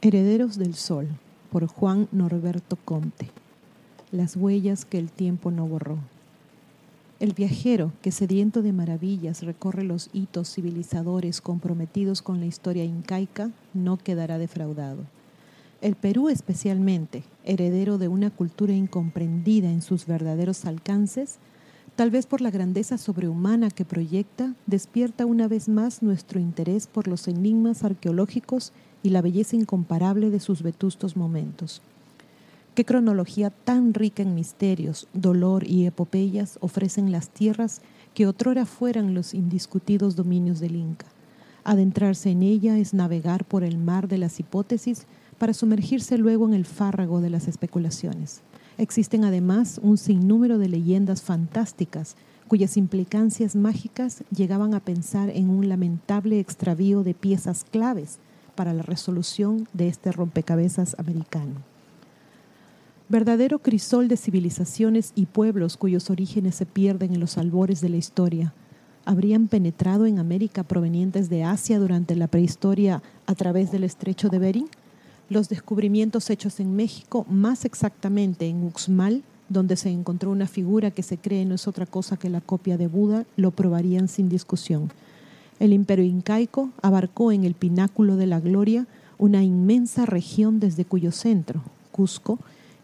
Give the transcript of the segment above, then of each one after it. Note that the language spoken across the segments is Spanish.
Herederos del Sol, por Juan Norberto Comte. Las huellas que el tiempo no borró. El viajero que sediento de maravillas recorre los hitos civilizadores comprometidos con la historia incaica no quedará defraudado. El Perú especialmente, heredero de una cultura incomprendida en sus verdaderos alcances, tal vez por la grandeza sobrehumana que proyecta, despierta una vez más nuestro interés por los enigmas arqueológicos y la belleza incomparable de sus vetustos momentos. Qué cronología tan rica en misterios, dolor y epopeyas ofrecen las tierras que otrora fueran los indiscutidos dominios del Inca. Adentrarse en ella es navegar por el mar de las hipótesis para sumergirse luego en el fárrago de las especulaciones. Existen además un sinnúmero de leyendas fantásticas cuyas implicancias mágicas llegaban a pensar en un lamentable extravío de piezas claves para la resolución de este rompecabezas americano. Verdadero crisol de civilizaciones y pueblos cuyos orígenes se pierden en los albores de la historia, habrían penetrado en América provenientes de Asia durante la prehistoria a través del estrecho de Bering? Los descubrimientos hechos en México, más exactamente en Uxmal, donde se encontró una figura que se cree no es otra cosa que la copia de Buda, lo probarían sin discusión. El imperio incaico abarcó en el pináculo de la gloria una inmensa región desde cuyo centro, Cusco,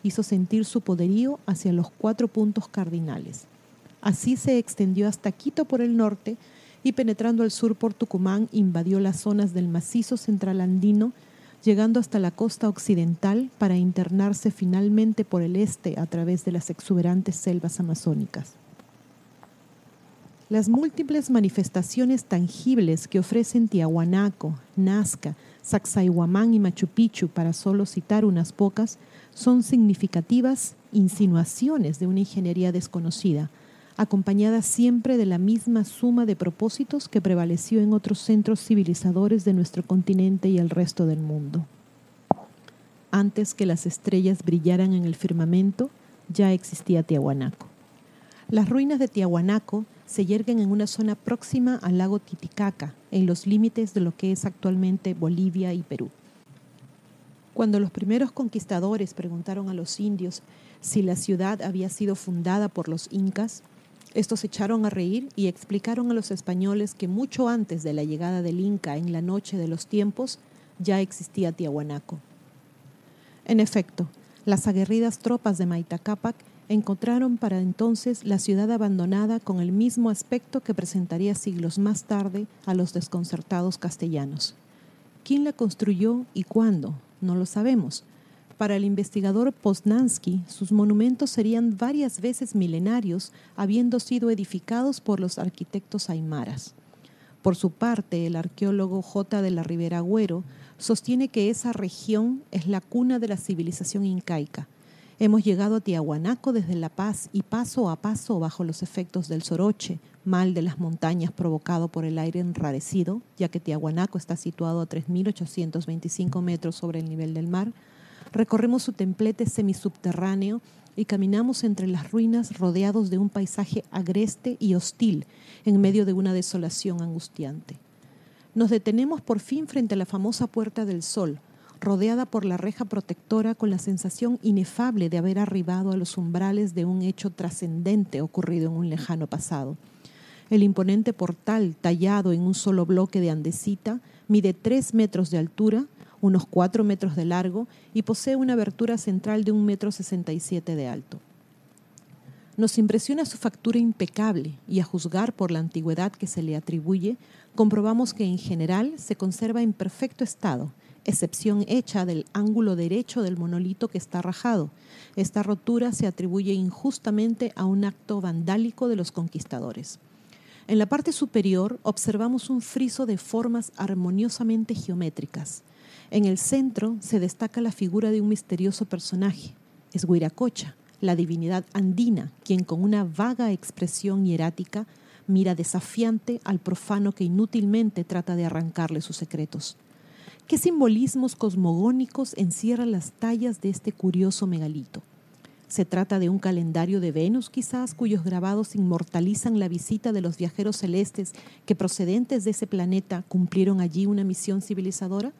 hizo sentir su poderío hacia los cuatro puntos cardinales. Así se extendió hasta Quito por el norte y penetrando al sur por Tucumán invadió las zonas del macizo central andino, llegando hasta la costa occidental para internarse finalmente por el este a través de las exuberantes selvas amazónicas. Las múltiples manifestaciones tangibles que ofrecen Tiahuanaco, Nazca, Sacsayhuamán y Machu Picchu, para solo citar unas pocas, son significativas insinuaciones de una ingeniería desconocida, acompañadas siempre de la misma suma de propósitos que prevaleció en otros centros civilizadores de nuestro continente y el resto del mundo. Antes que las estrellas brillaran en el firmamento, ya existía Tiahuanaco. Las ruinas de Tiahuanaco se yerguen en una zona próxima al lago Titicaca, en los límites de lo que es actualmente Bolivia y Perú. Cuando los primeros conquistadores preguntaron a los indios si la ciudad había sido fundada por los incas, estos echaron a reír y explicaron a los españoles que mucho antes de la llegada del Inca en la noche de los tiempos ya existía Tiahuanaco. En efecto, las aguerridas tropas de Maitacapac encontraron para entonces la ciudad abandonada con el mismo aspecto que presentaría siglos más tarde a los desconcertados castellanos. ¿Quién la construyó y cuándo? No lo sabemos. Para el investigador Poznansky, sus monumentos serían varias veces milenarios, habiendo sido edificados por los arquitectos aymaras. Por su parte, el arqueólogo J. de la Ribera Agüero sostiene que esa región es la cuna de la civilización incaica, Hemos llegado a Tiahuanaco desde La Paz y paso a paso bajo los efectos del soroche, mal de las montañas provocado por el aire enrarecido, ya que Tiahuanaco está situado a 3.825 metros sobre el nivel del mar, recorremos su templete semisubterráneo y caminamos entre las ruinas rodeados de un paisaje agreste y hostil en medio de una desolación angustiante. Nos detenemos por fin frente a la famosa Puerta del Sol, rodeada por la reja protectora con la sensación inefable de haber arribado a los umbrales de un hecho trascendente ocurrido en un lejano pasado. El imponente portal, tallado en un solo bloque de andesita, mide tres metros de altura, unos cuatro metros de largo y posee una abertura central de un metro sesenta y siete de alto. Nos impresiona su factura impecable y a juzgar por la antigüedad que se le atribuye, comprobamos que en general se conserva en perfecto estado excepción hecha del ángulo derecho del monolito que está rajado. Esta rotura se atribuye injustamente a un acto vandálico de los conquistadores. En la parte superior observamos un friso de formas armoniosamente geométricas. En el centro se destaca la figura de un misterioso personaje. Es Huiracocha, la divinidad andina, quien con una vaga expresión hierática mira desafiante al profano que inútilmente trata de arrancarle sus secretos. ¿Qué simbolismos cosmogónicos encierran las tallas de este curioso megalito? Se trata de un calendario de Venus quizás cuyos grabados inmortalizan la visita de los viajeros celestes que procedentes de ese planeta cumplieron allí una misión civilizadora?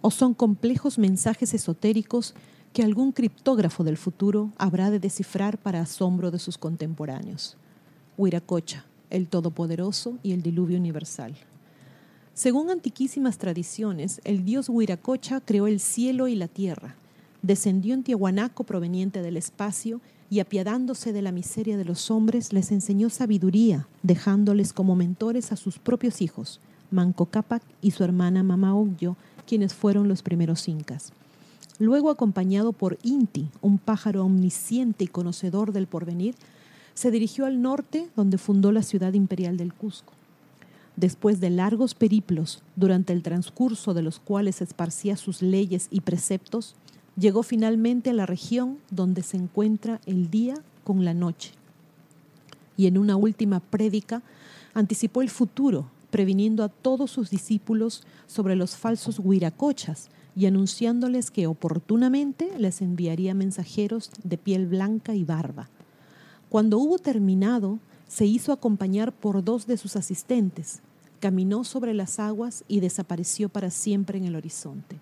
¿O son complejos mensajes esotéricos que algún criptógrafo del futuro habrá de descifrar para asombro de sus contemporáneos? Huiracocha, el Todopoderoso y el Diluvio Universal. Según antiquísimas tradiciones, el dios Huiracocha creó el cielo y la tierra descendió en Tiahuanaco proveniente del espacio y apiadándose de la miseria de los hombres, les enseñó sabiduría, dejándoles como mentores a sus propios hijos, Manco Cápac y su hermana Mama quienes fueron los primeros incas. Luego, acompañado por Inti, un pájaro omnisciente y conocedor del porvenir, se dirigió al norte, donde fundó la ciudad imperial del Cusco. Después de largos periplos, durante el transcurso de los cuales esparcía sus leyes y preceptos, llegó finalmente a la región donde se encuentra el día con la noche. Y en una última prédica anticipó el futuro, previniendo a todos sus discípulos sobre los falsos huiracochas y anunciándoles que oportunamente les enviaría mensajeros de piel blanca y barba. Cuando hubo terminado, se hizo acompañar por dos de sus asistentes, caminó sobre las aguas y desapareció para siempre en el horizonte.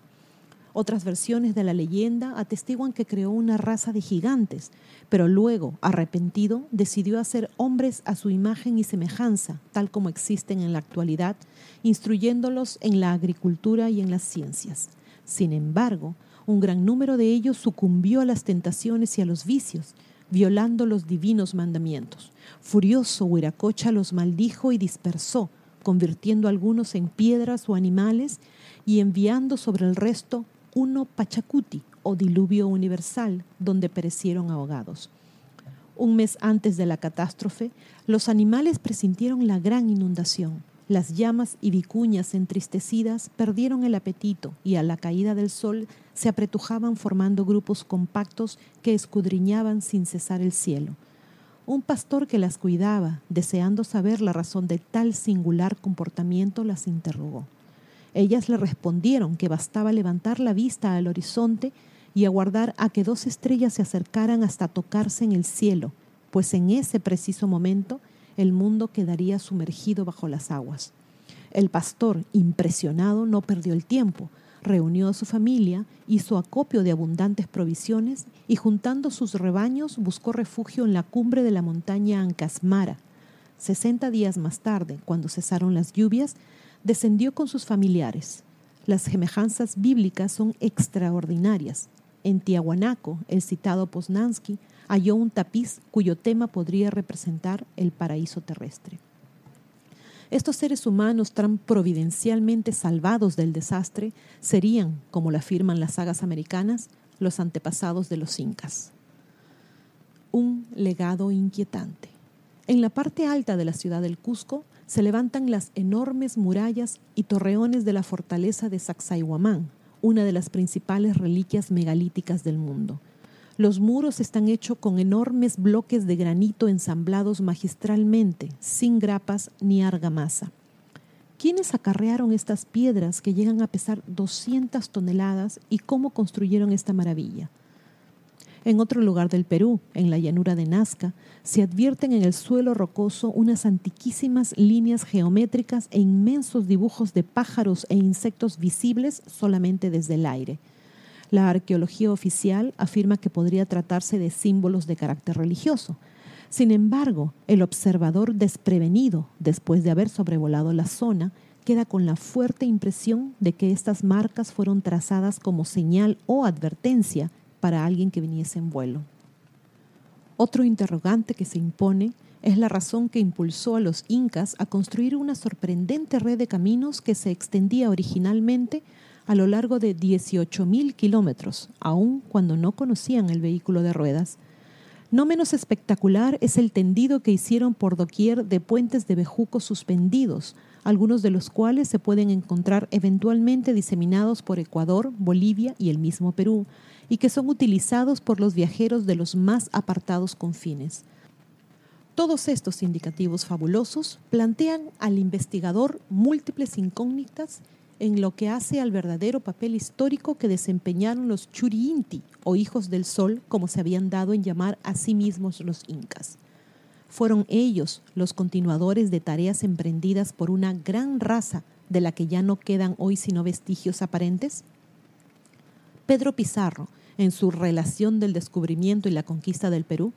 Otras versiones de la leyenda atestiguan que creó una raza de gigantes, pero luego, arrepentido, decidió hacer hombres a su imagen y semejanza, tal como existen en la actualidad, instruyéndolos en la agricultura y en las ciencias. Sin embargo, un gran número de ellos sucumbió a las tentaciones y a los vicios, violando los divinos mandamientos. Furioso, Huiracocha los maldijo y dispersó, convirtiendo algunos en piedras o animales y enviando sobre el resto uno Pachacuti o diluvio universal, donde perecieron ahogados. Un mes antes de la catástrofe, los animales presintieron la gran inundación. Las llamas y vicuñas entristecidas perdieron el apetito y a la caída del sol se apretujaban formando grupos compactos que escudriñaban sin cesar el cielo. Un pastor que las cuidaba, deseando saber la razón de tal singular comportamiento, las interrogó. Ellas le respondieron que bastaba levantar la vista al horizonte y aguardar a que dos estrellas se acercaran hasta tocarse en el cielo, pues en ese preciso momento el mundo quedaría sumergido bajo las aguas. El pastor, impresionado, no perdió el tiempo, reunió a su familia, hizo acopio de abundantes provisiones y juntando sus rebaños buscó refugio en la cumbre de la montaña Ancasmara. Sesenta días más tarde, cuando cesaron las lluvias, descendió con sus familiares. Las semejanzas bíblicas son extraordinarias. En Tiahuanaco, el citado Poznansky halló un tapiz cuyo tema podría representar el paraíso terrestre. Estos seres humanos tan providencialmente salvados del desastre serían, como lo afirman las sagas americanas, los antepasados de los incas. Un legado inquietante. En la parte alta de la ciudad del Cusco se levantan las enormes murallas y torreones de la fortaleza de Sacsayhuamán, una de las principales reliquias megalíticas del mundo. Los muros están hechos con enormes bloques de granito ensamblados magistralmente, sin grapas ni argamasa. ¿Quiénes acarrearon estas piedras que llegan a pesar 200 toneladas y cómo construyeron esta maravilla? En otro lugar del Perú, en la llanura de Nazca, se advierten en el suelo rocoso unas antiquísimas líneas geométricas e inmensos dibujos de pájaros e insectos visibles solamente desde el aire. La arqueología oficial afirma que podría tratarse de símbolos de carácter religioso. Sin embargo, el observador desprevenido, después de haber sobrevolado la zona, queda con la fuerte impresión de que estas marcas fueron trazadas como señal o advertencia para alguien que viniese en vuelo. Otro interrogante que se impone es la razón que impulsó a los incas a construir una sorprendente red de caminos que se extendía originalmente a lo largo de 18.000 kilómetros, aun cuando no conocían el vehículo de ruedas. No menos espectacular es el tendido que hicieron por doquier de puentes de bejucos suspendidos, algunos de los cuales se pueden encontrar eventualmente diseminados por Ecuador, Bolivia y el mismo Perú, y que son utilizados por los viajeros de los más apartados confines. Todos estos indicativos fabulosos plantean al investigador múltiples incógnitas en lo que hace al verdadero papel histórico que desempeñaron los Churiinti, o hijos del sol, como se habían dado en llamar a sí mismos los incas. Fueron ellos los continuadores de tareas emprendidas por una gran raza de la que ya no quedan hoy sino vestigios aparentes. Pedro Pizarro, en su relación del descubrimiento y la conquista del Perú,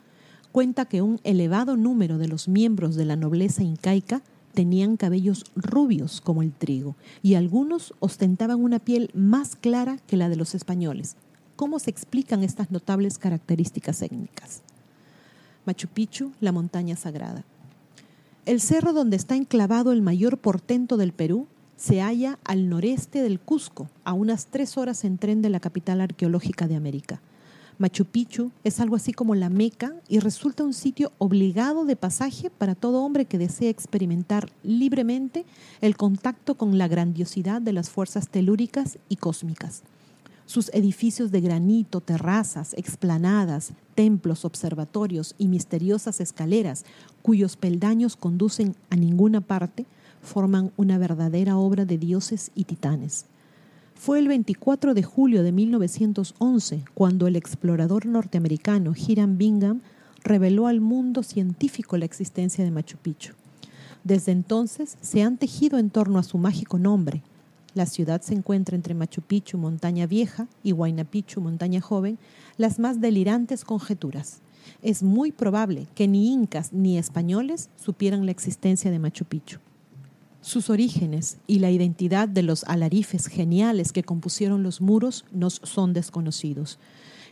cuenta que un elevado número de los miembros de la nobleza incaica tenían cabellos rubios como el trigo y algunos ostentaban una piel más clara que la de los españoles. ¿Cómo se explican estas notables características étnicas? Machu Picchu, la montaña sagrada. El cerro donde está enclavado el mayor portento del Perú se halla al noreste del Cusco, a unas tres horas en tren de la capital arqueológica de América. Machu Picchu es algo así como la Meca y resulta un sitio obligado de pasaje para todo hombre que desea experimentar libremente el contacto con la grandiosidad de las fuerzas telúricas y cósmicas. Sus edificios de granito, terrazas, explanadas, templos, observatorios y misteriosas escaleras, cuyos peldaños conducen a ninguna parte, forman una verdadera obra de dioses y titanes. Fue el 24 de julio de 1911 cuando el explorador norteamericano Hiram Bingham reveló al mundo científico la existencia de Machu Picchu. Desde entonces se han tejido en torno a su mágico nombre. La ciudad se encuentra entre Machu Picchu, montaña vieja, y Huayna Picchu, montaña joven, las más delirantes conjeturas. Es muy probable que ni incas ni españoles supieran la existencia de Machu Picchu. Sus orígenes y la identidad de los alarifes geniales que compusieron los muros nos son desconocidos.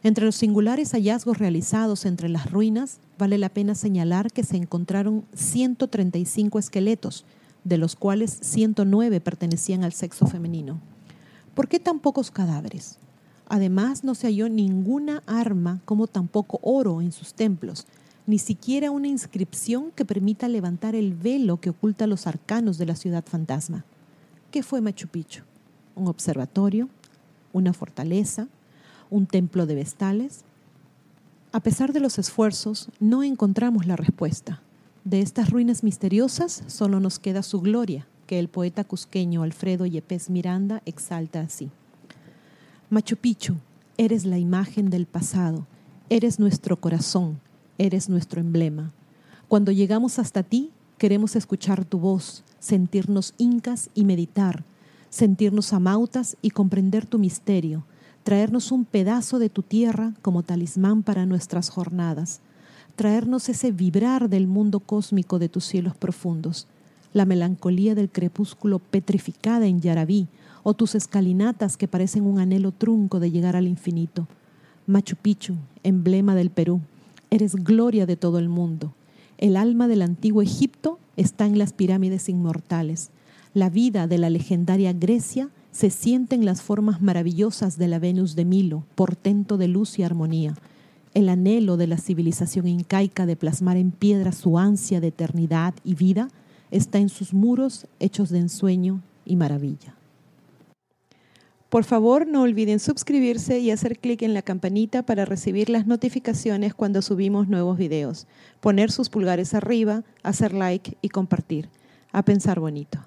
Entre los singulares hallazgos realizados entre las ruinas, vale la pena señalar que se encontraron 135 esqueletos, de los cuales 109 pertenecían al sexo femenino. ¿Por qué tan pocos cadáveres? Además, no se halló ninguna arma como tampoco oro en sus templos, ni siquiera una inscripción que permita levantar el velo que oculta los arcanos de la ciudad fantasma. ¿Qué fue Machu Picchu? ¿Un observatorio? ¿Una fortaleza? ¿Un templo de vestales? A pesar de los esfuerzos, no encontramos la respuesta. De estas ruinas misteriosas solo nos queda su gloria, que el poeta cusqueño Alfredo Yepes Miranda exalta así. Machu Picchu, eres la imagen del pasado, eres nuestro corazón, eres nuestro emblema. Cuando llegamos hasta ti, queremos escuchar tu voz, sentirnos incas y meditar, sentirnos amautas y comprender tu misterio, traernos un pedazo de tu tierra como talismán para nuestras jornadas, traernos ese vibrar del mundo cósmico de tus cielos profundos, la melancolía del crepúsculo petrificada en Yarabí, o tus escalinatas que parecen un anhelo trunco de llegar al infinito. Machu Picchu, emblema del Perú, Eres gloria de todo el mundo. El alma del antiguo Egipto está en las pirámides inmortales. La vida de la legendaria Grecia se siente en las formas maravillosas de la Venus de Milo, portento de luz y armonía. El anhelo de la civilización incaica de plasmar en piedra su ansia de eternidad y vida está en sus muros hechos de ensueño y maravilla. Por favor, no olviden suscribirse y hacer clic en la campanita para recibir las notificaciones cuando subimos nuevos videos, poner sus pulgares arriba, hacer like y compartir. A pensar bonito.